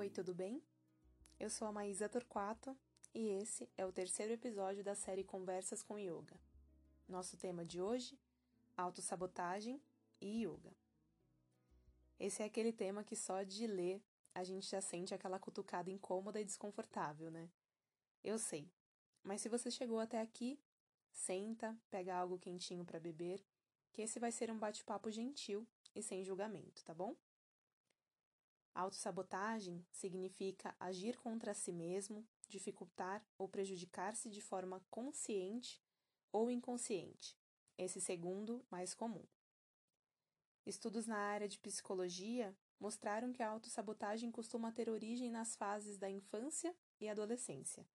Oi, tudo bem? Eu sou a Maísa Torquato e esse é o terceiro episódio da série Conversas com Yoga. Nosso tema de hoje: autossabotagem e yoga. Esse é aquele tema que só de ler a gente já sente aquela cutucada incômoda e desconfortável, né? Eu sei. Mas se você chegou até aqui, senta, pega algo quentinho para beber, que esse vai ser um bate-papo gentil e sem julgamento, tá bom? Autossabotagem significa agir contra si mesmo, dificultar ou prejudicar-se de forma consciente ou inconsciente, esse segundo mais comum. Estudos na área de psicologia mostraram que a autossabotagem costuma ter origem nas fases da infância e adolescência.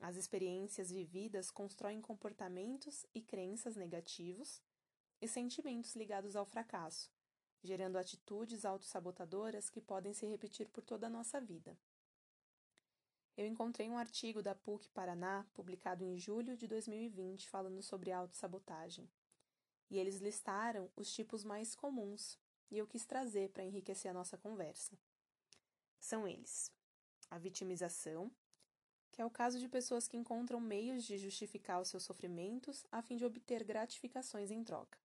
As experiências vividas constroem comportamentos e crenças negativos e sentimentos ligados ao fracasso, gerando atitudes autossabotadoras que podem se repetir por toda a nossa vida. Eu encontrei um artigo da PUC Paraná, publicado em julho de 2020, falando sobre autossabotagem. E eles listaram os tipos mais comuns, e eu quis trazer para enriquecer a nossa conversa. São eles: a vitimização, que é o caso de pessoas que encontram meios de justificar os seus sofrimentos a fim de obter gratificações em troca.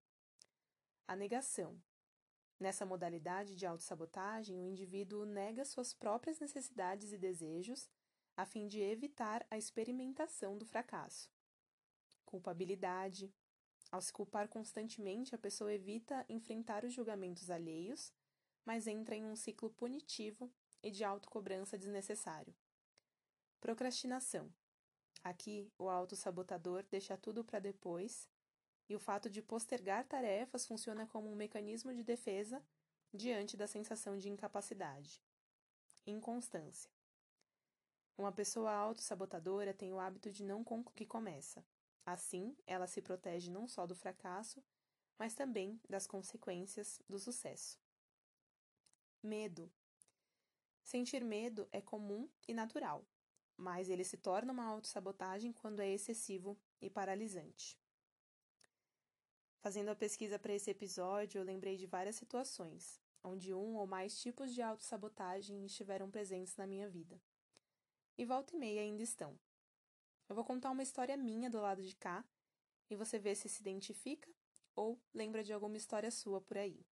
A negação, Nessa modalidade de autossabotagem, o indivíduo nega suas próprias necessidades e desejos a fim de evitar a experimentação do fracasso. Culpabilidade. Ao se culpar constantemente, a pessoa evita enfrentar os julgamentos alheios, mas entra em um ciclo punitivo e de autocobrança desnecessário. Procrastinação. Aqui, o autossabotador deixa tudo para depois e o fato de postergar tarefas funciona como um mecanismo de defesa diante da sensação de incapacidade. Inconstância. Uma pessoa autossabotadora tem o hábito de não com que começa. Assim, ela se protege não só do fracasso, mas também das consequências do sucesso. Medo. Sentir medo é comum e natural, mas ele se torna uma autossabotagem quando é excessivo e paralisante. Fazendo a pesquisa para esse episódio, eu lembrei de várias situações, onde um ou mais tipos de autossabotagem estiveram presentes na minha vida. E volta e meia ainda estão. Eu vou contar uma história minha do lado de cá e você vê se se identifica ou lembra de alguma história sua por aí.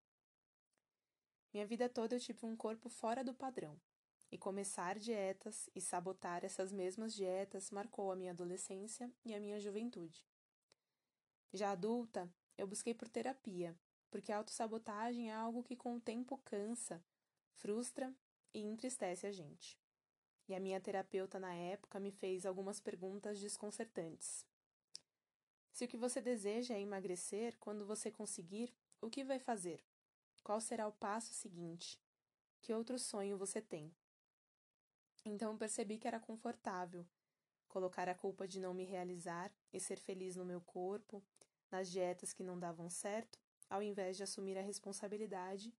Minha vida toda eu tive um corpo fora do padrão, e começar dietas e sabotar essas mesmas dietas marcou a minha adolescência e a minha juventude. Já adulta, eu busquei por terapia, porque a autossabotagem é algo que com o tempo cansa, frustra e entristece a gente. E a minha terapeuta na época me fez algumas perguntas desconcertantes. Se o que você deseja é emagrecer, quando você conseguir, o que vai fazer? Qual será o passo seguinte? Que outro sonho você tem? Então percebi que era confortável colocar a culpa de não me realizar e ser feliz no meu corpo, nas dietas que não davam certo, ao invés de assumir a responsabilidade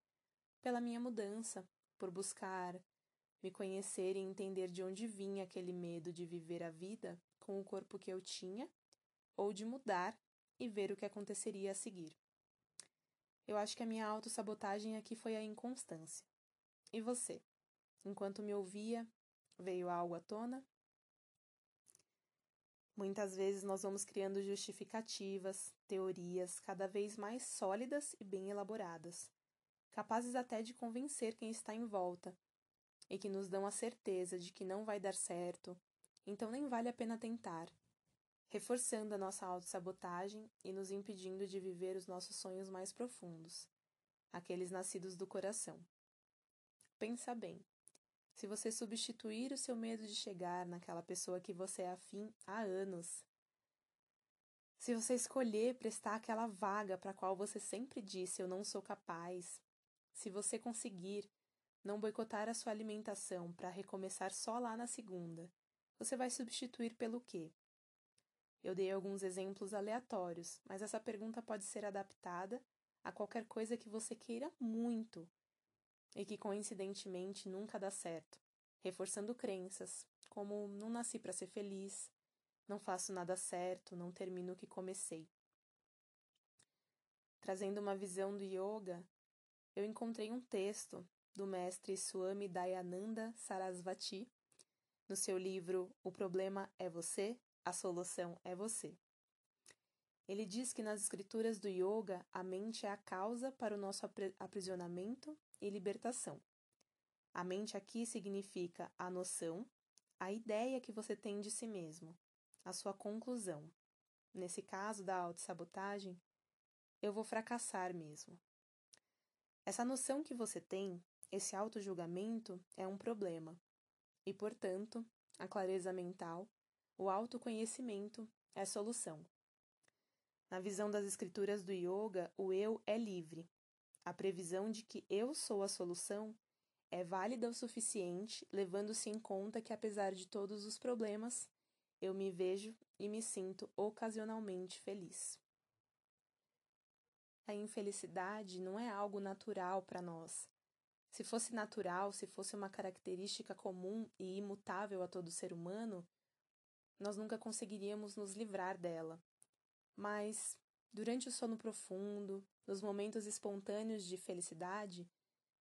pela minha mudança, por buscar me conhecer e entender de onde vinha aquele medo de viver a vida com o corpo que eu tinha, ou de mudar e ver o que aconteceria a seguir. Eu acho que a minha autossabotagem aqui foi a inconstância. E você? Enquanto me ouvia, veio algo à tona? Muitas vezes nós vamos criando justificativas, teorias cada vez mais sólidas e bem elaboradas, capazes até de convencer quem está em volta, e que nos dão a certeza de que não vai dar certo, então nem vale a pena tentar, reforçando a nossa autossabotagem e nos impedindo de viver os nossos sonhos mais profundos, aqueles nascidos do coração. Pensa bem. Se você substituir o seu medo de chegar naquela pessoa que você é afim há anos, se você escolher prestar aquela vaga para a qual você sempre disse eu não sou capaz, se você conseguir não boicotar a sua alimentação para recomeçar só lá na segunda, você vai substituir pelo quê? Eu dei alguns exemplos aleatórios, mas essa pergunta pode ser adaptada a qualquer coisa que você queira muito e que coincidentemente nunca dá certo, reforçando crenças como não nasci para ser feliz, não faço nada certo, não termino o que comecei. Trazendo uma visão do yoga, eu encontrei um texto do mestre Swami Dayananda Sarasvati, no seu livro O Problema é Você, a Solução é Você. Ele diz que nas escrituras do yoga, a mente é a causa para o nosso aprisionamento e libertação. A mente aqui significa a noção, a ideia que você tem de si mesmo, a sua conclusão. Nesse caso da autossabotagem, eu vou fracassar mesmo. Essa noção que você tem, esse auto-julgamento, é um problema. E, portanto, a clareza mental, o autoconhecimento é solução. Na visão das escrituras do yoga, o eu é livre. A previsão de que eu sou a solução é válida o suficiente, levando-se em conta que, apesar de todos os problemas, eu me vejo e me sinto ocasionalmente feliz. A infelicidade não é algo natural para nós. Se fosse natural, se fosse uma característica comum e imutável a todo ser humano, nós nunca conseguiríamos nos livrar dela. Mas, durante o sono profundo, nos momentos espontâneos de felicidade,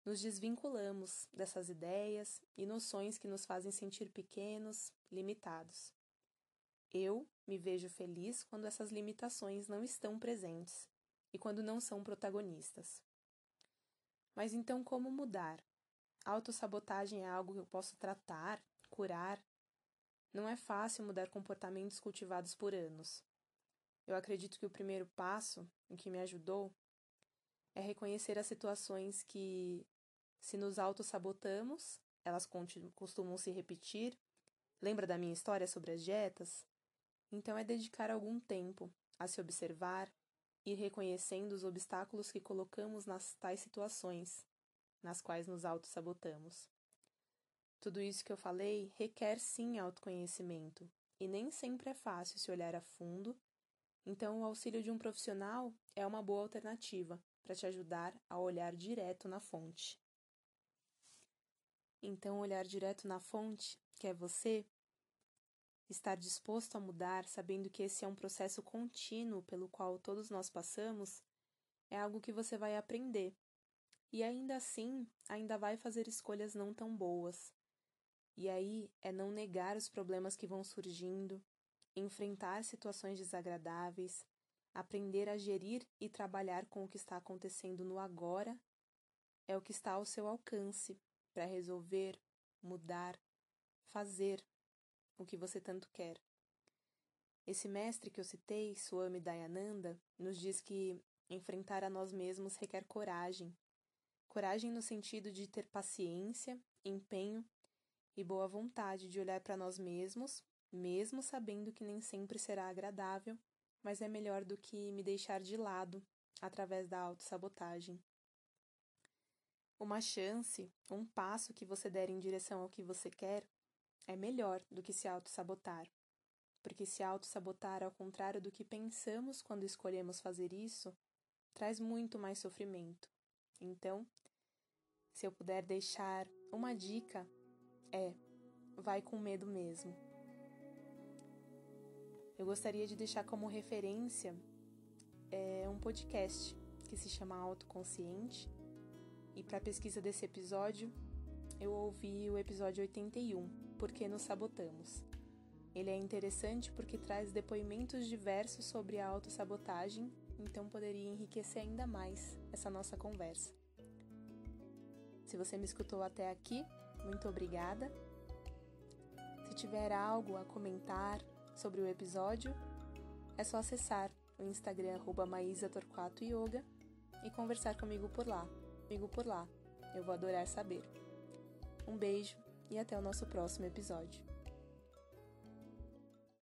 nos desvinculamos dessas ideias e noções que nos fazem sentir pequenos, limitados. Eu me vejo feliz quando essas limitações não estão presentes e quando não são protagonistas. Mas então, como mudar? Autossabotagem é algo que eu posso tratar, curar? Não é fácil mudar comportamentos cultivados por anos. Eu acredito que o primeiro passo, o que me ajudou, é reconhecer as situações que, se nos auto-sabotamos, elas costumam se repetir. Lembra da minha história sobre as dietas? Então é dedicar algum tempo a se observar, ir reconhecendo os obstáculos que colocamos nas tais situações, nas quais nos auto-sabotamos. Tudo isso que eu falei requer sim autoconhecimento, e nem sempre é fácil se olhar a fundo então, o auxílio de um profissional é uma boa alternativa para te ajudar a olhar direto na fonte. Então, olhar direto na fonte, que é você, estar disposto a mudar, sabendo que esse é um processo contínuo pelo qual todos nós passamos, é algo que você vai aprender. E ainda assim, ainda vai fazer escolhas não tão boas. E aí é não negar os problemas que vão surgindo, enfrentar situações desagradáveis, aprender a gerir e trabalhar com o que está acontecendo no agora é o que está ao seu alcance para resolver, mudar, fazer o que você tanto quer. Esse mestre que eu citei, Swami Dayananda, nos diz que enfrentar a nós mesmos requer coragem. Coragem no sentido de ter paciência, empenho e boa vontade de olhar para nós mesmos mesmo sabendo que nem sempre será agradável, mas é melhor do que me deixar de lado através da autossabotagem. Uma chance, um passo que você der em direção ao que você quer, é melhor do que se auto-sabotar. Porque se auto-sabotar ao contrário do que pensamos quando escolhemos fazer isso, traz muito mais sofrimento. Então, se eu puder deixar uma dica, é: vai com medo mesmo. Eu gostaria de deixar como referência é, um podcast que se chama Autoconsciente. E para pesquisa desse episódio, eu ouvi o episódio 81, Por que nos sabotamos? Ele é interessante porque traz depoimentos diversos sobre a autossabotagem, então poderia enriquecer ainda mais essa nossa conversa. Se você me escutou até aqui, muito obrigada. Se tiver algo a comentar, sobre o episódio, é só acessar o Instagram @maísa_torquato_yoga e conversar comigo por lá. Comigo por lá. Eu vou adorar saber. Um beijo e até o nosso próximo episódio.